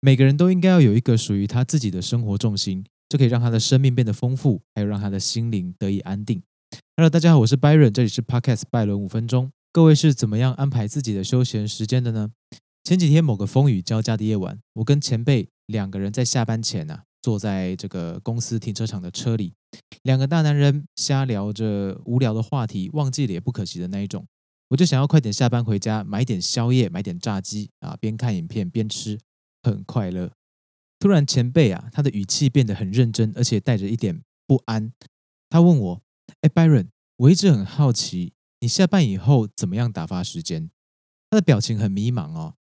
每个人都应该要有一个属于他自己的生活重心，这可以让他的生命变得丰富，还有让他的心灵得以安定。Hello，大家好，我是 Byron，这里是 Podcast 拜伦五分钟。各位是怎么样安排自己的休闲时间的呢？前几天某个风雨交加的夜晚，我跟前辈两个人在下班前啊，坐在这个公司停车场的车里，两个大男人瞎聊着无聊的话题，忘记了也不可惜的那一种。我就想要快点下班回家，买点宵夜，买点炸鸡啊，边看影片边吃，很快乐。突然前辈啊，他的语气变得很认真，而且带着一点不安。他问我：“哎，Byron，我一直很好奇，你下班以后怎么样打发时间？”他的表情很迷茫哦。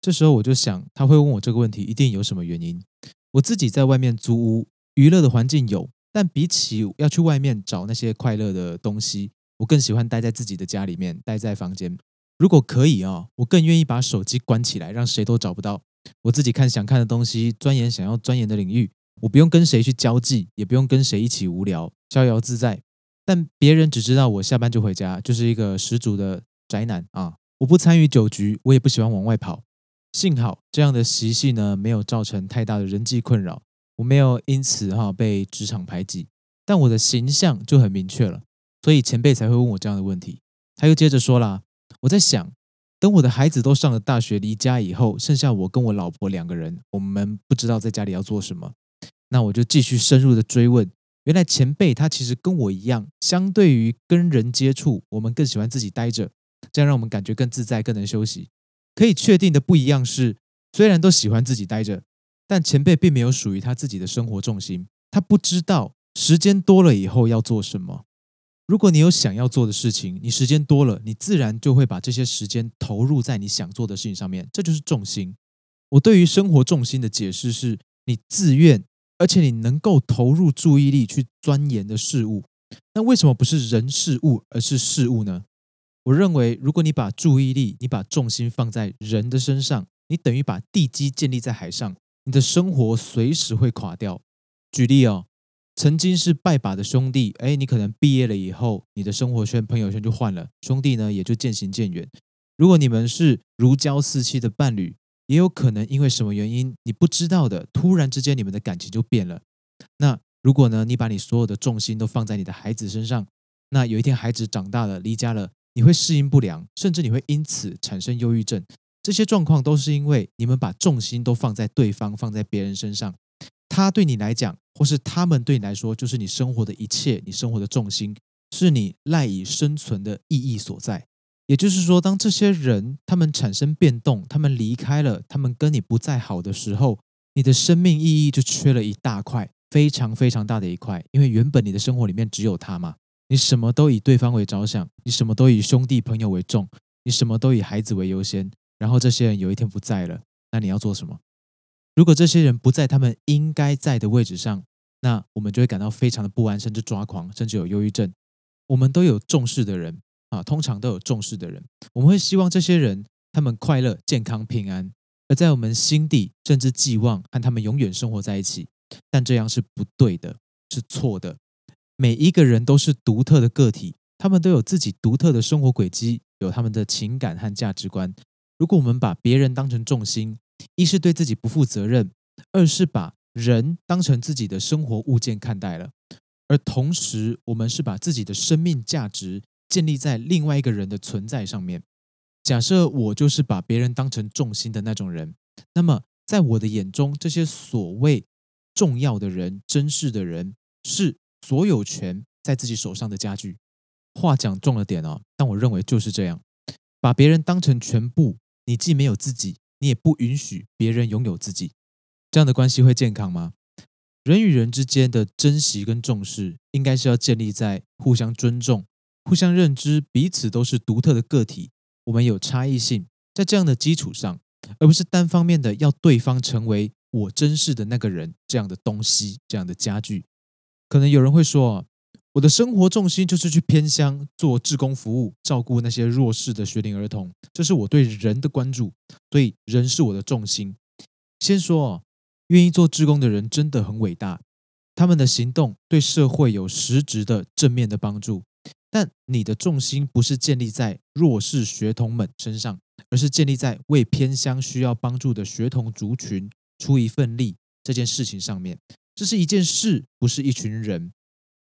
这时候我就想，他会问我这个问题，一定有什么原因。我自己在外面租屋，娱乐的环境有，但比起要去外面找那些快乐的东西。我更喜欢待在自己的家里面，待在房间。如果可以啊，我更愿意把手机关起来，让谁都找不到。我自己看想看的东西，钻研想要钻研的领域。我不用跟谁去交际，也不用跟谁一起无聊，逍遥自在。但别人只知道我下班就回家，就是一个十足的宅男啊！我不参与酒局，我也不喜欢往外跑。幸好这样的习性呢，没有造成太大的人际困扰，我没有因此哈被职场排挤。但我的形象就很明确了。所以前辈才会问我这样的问题。他又接着说啦：“我在想，等我的孩子都上了大学，离家以后，剩下我跟我老婆两个人，我们不知道在家里要做什么。那我就继续深入的追问。原来前辈他其实跟我一样，相对于跟人接触，我们更喜欢自己待着，这样让我们感觉更自在，更能休息。可以确定的不一样是，虽然都喜欢自己待着，但前辈并没有属于他自己的生活重心。他不知道时间多了以后要做什么。”如果你有想要做的事情，你时间多了，你自然就会把这些时间投入在你想做的事情上面，这就是重心。我对于生活重心的解释是：你自愿，而且你能够投入注意力去钻研的事物。那为什么不是人事物，而是事物呢？我认为，如果你把注意力、你把重心放在人的身上，你等于把地基建立在海上，你的生活随时会垮掉。举例哦。曾经是拜把的兄弟，哎，你可能毕业了以后，你的生活圈、朋友圈就换了，兄弟呢也就渐行渐远。如果你们是如胶似漆的伴侣，也有可能因为什么原因你不知道的，突然之间你们的感情就变了。那如果呢，你把你所有的重心都放在你的孩子身上，那有一天孩子长大了，离家了，你会适应不良，甚至你会因此产生忧郁症。这些状况都是因为你们把重心都放在对方、放在别人身上。他对你来讲，或是他们对你来说，就是你生活的一切，你生活的重心，是你赖以生存的意义所在。也就是说，当这些人他们产生变动，他们离开了，他们跟你不再好的时候，你的生命意义就缺了一大块，非常非常大的一块。因为原本你的生活里面只有他嘛，你什么都以对方为着想，你什么都以兄弟朋友为重，你什么都以孩子为优先。然后这些人有一天不在了，那你要做什么？如果这些人不在他们应该在的位置上，那我们就会感到非常的不安，甚至抓狂，甚至有忧郁症。我们都有重视的人啊，通常都有重视的人，我们会希望这些人他们快乐、健康、平安，而在我们心底甚至寄望和他们永远生活在一起。但这样是不对的，是错的。每一个人都是独特的个体，他们都有自己独特的生活轨迹，有他们的情感和价值观。如果我们把别人当成重心，一是对自己不负责任，二是把人当成自己的生活物件看待了，而同时我们是把自己的生命价值建立在另外一个人的存在上面。假设我就是把别人当成重心的那种人，那么在我的眼中，这些所谓重要的人、珍视的人，是所有权在自己手上的家具。话讲重了点哦，但我认为就是这样，把别人当成全部，你既没有自己。你也不允许别人拥有自己，这样的关系会健康吗？人与人之间的珍惜跟重视，应该是要建立在互相尊重、互相认知，彼此都是独特的个体，我们有差异性，在这样的基础上，而不是单方面的要对方成为我珍视的那个人这样的东西、这样的家具。可能有人会说。我的生活重心就是去偏乡做志工服务，照顾那些弱势的学龄儿童，这是我对人的关注，所以人是我的重心。先说，愿意做志工的人真的很伟大，他们的行动对社会有实质的正面的帮助。但你的重心不是建立在弱势学童们身上，而是建立在为偏乡需要帮助的学童族群出一份力这件事情上面。这是一件事，不是一群人。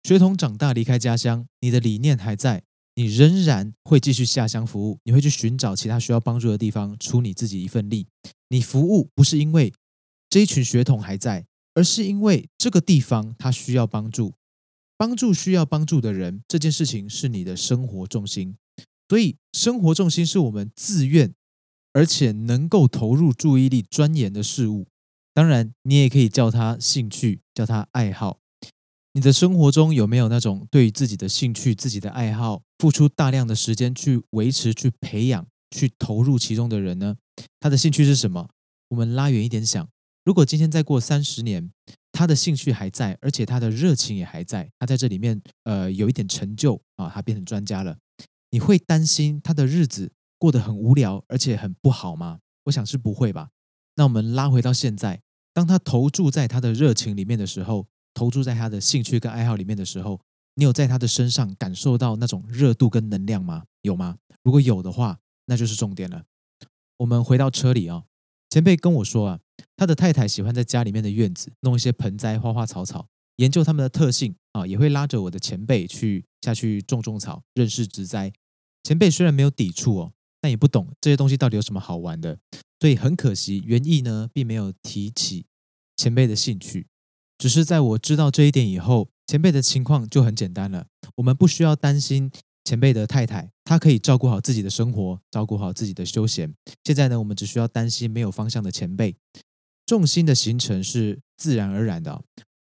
学童长大离开家乡，你的理念还在，你仍然会继续下乡服务，你会去寻找其他需要帮助的地方，出你自己一份力。你服务不是因为这一群血统还在，而是因为这个地方它需要帮助，帮助需要帮助的人。这件事情是你的生活重心，所以生活重心是我们自愿而且能够投入注意力钻研的事物。当然，你也可以叫它兴趣，叫它爱好。你的生活中有没有那种对于自己的兴趣、自己的爱好，付出大量的时间去维持、去培养、去投入其中的人呢？他的兴趣是什么？我们拉远一点想，如果今天再过三十年，他的兴趣还在，而且他的热情也还在，他在这里面呃有一点成就啊，他变成专家了，你会担心他的日子过得很无聊，而且很不好吗？我想是不会吧。那我们拉回到现在，当他投注在他的热情里面的时候。投注在他的兴趣跟爱好里面的时候，你有在他的身上感受到那种热度跟能量吗？有吗？如果有的话，那就是重点了。我们回到车里啊，前辈跟我说啊，他的太太喜欢在家里面的院子弄一些盆栽、花花草草，研究它们的特性啊，也会拉着我的前辈去下去种种草，认识植栽。前辈虽然没有抵触哦，但也不懂这些东西到底有什么好玩的，所以很可惜，原意呢并没有提起前辈的兴趣。只是在我知道这一点以后，前辈的情况就很简单了。我们不需要担心前辈的太太，她可以照顾好自己的生活，照顾好自己的休闲。现在呢，我们只需要担心没有方向的前辈。重心的形成是自然而然的，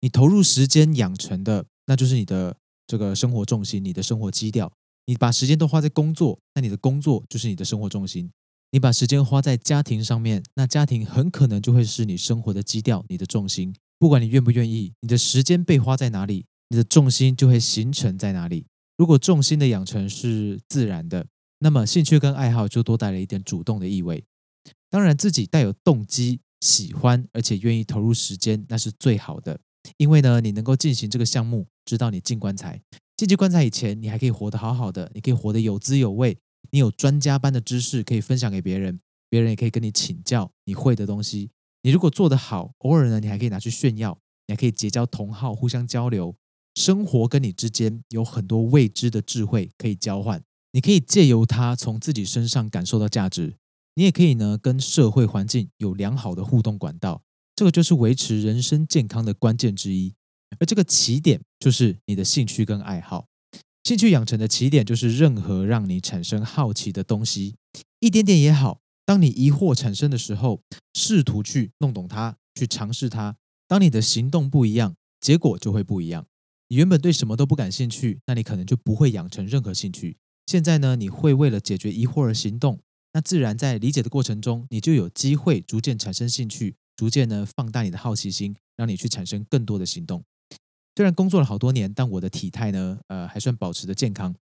你投入时间养成的，那就是你的这个生活重心，你的生活基调。你把时间都花在工作，那你的工作就是你的生活重心。你把时间花在家庭上面，那家庭很可能就会是你生活的基调，你的重心。不管你愿不愿意，你的时间被花在哪里，你的重心就会形成在哪里。如果重心的养成是自然的，那么兴趣跟爱好就多带了一点主动的意味。当然，自己带有动机、喜欢而且愿意投入时间，那是最好的。因为呢，你能够进行这个项目，直到你进棺材。进去棺材以前，你还可以活得好好的，你可以活得有滋有味。你有专家般的知识可以分享给别人，别人也可以跟你请教你会的东西。你如果做得好，偶尔呢，你还可以拿去炫耀，你还可以结交同好，互相交流。生活跟你之间有很多未知的智慧可以交换，你可以借由它从自己身上感受到价值。你也可以呢，跟社会环境有良好的互动管道，这个就是维持人生健康的关键之一。而这个起点就是你的兴趣跟爱好。兴趣养成的起点就是任何让你产生好奇的东西，一点点也好。当你疑惑产生的时候，试图去弄懂它，去尝试它。当你的行动不一样，结果就会不一样。你原本对什么都不感兴趣，那你可能就不会养成任何兴趣。现在呢，你会为了解决疑惑而行动，那自然在理解的过程中，你就有机会逐渐产生兴趣，逐渐呢放大你的好奇心，让你去产生更多的行动。虽然工作了好多年，但我的体态呢，呃，还算保持的健康。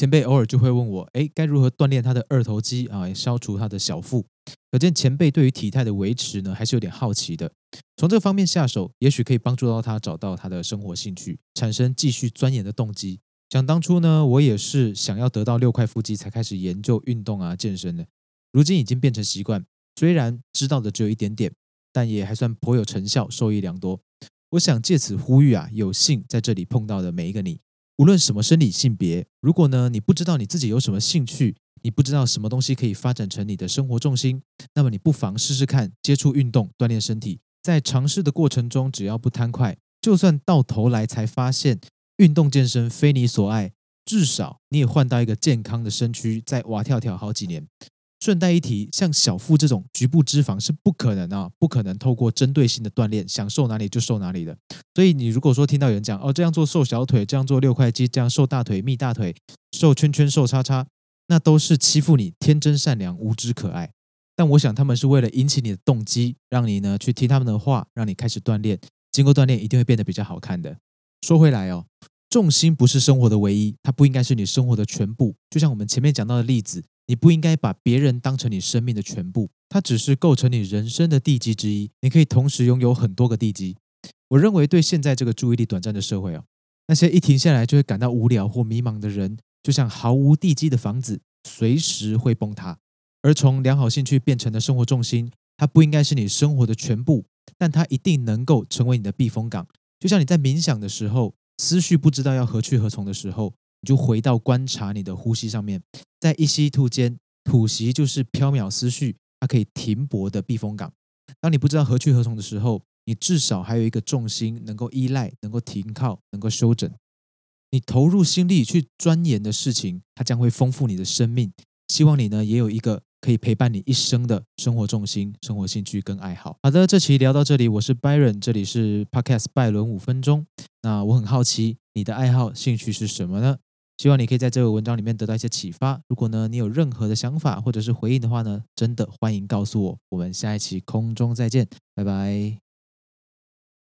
前辈偶尔就会问我，哎，该如何锻炼他的二头肌啊，消除他的小腹？可见前辈对于体态的维持呢，还是有点好奇的。从这方面下手，也许可以帮助到他找到他的生活兴趣，产生继续钻研的动机。想当初呢，我也是想要得到六块腹肌才开始研究运动啊、健身的。如今已经变成习惯，虽然知道的只有一点点，但也还算颇有成效，受益良多。我想借此呼吁啊，有幸在这里碰到的每一个你。无论什么生理性别，如果呢你不知道你自己有什么兴趣，你不知道什么东西可以发展成你的生活重心，那么你不妨试试看接触运动，锻炼身体。在尝试的过程中，只要不贪快，就算到头来才发现运动健身非你所爱，至少你也换到一个健康的身躯，再蛙跳跳好几年。顺带一提，像小腹这种局部脂肪是不可能啊，不可能透过针对性的锻炼，想瘦哪里就瘦哪里的。所以你如果说听到有人讲哦，这样做瘦小腿，这样做六块肌，这样瘦大腿、蜜大腿、瘦圈圈、瘦叉叉，那都是欺负你天真善良、无知可爱。但我想他们是为了引起你的动机，让你呢去听他们的话，让你开始锻炼。经过锻炼，一定会变得比较好看的。说回来哦，重心不是生活的唯一，它不应该是你生活的全部。就像我们前面讲到的例子。你不应该把别人当成你生命的全部，它只是构成你人生的地基之一。你可以同时拥有很多个地基。我认为，对现在这个注意力短暂的社会哦，那些一停下来就会感到无聊或迷茫的人，就像毫无地基的房子，随时会崩塌。而从良好兴趣变成的生活重心，它不应该是你生活的全部，但它一定能够成为你的避风港。就像你在冥想的时候，思绪不知道要何去何从的时候，你就回到观察你的呼吸上面，在一吸一吐间，吐息就是缥缈思绪它可以停泊的避风港。当你不知道何去何从的时候，你至少还有一个重心能够依赖、能够停靠、能够休整。你投入心力去钻研的事情，它将会丰富你的生命。希望你呢也有一个。可以陪伴你一生的生活重心、生活兴趣跟爱好。好的，这期聊到这里，我是 Byron，这里是 Podcast 拜伦五分钟。那我很好奇，你的爱好、兴趣是什么呢？希望你可以在这个文章里面得到一些启发。如果呢你有任何的想法或者是回应的话呢，真的欢迎告诉我。我们下一期空中再见，拜拜。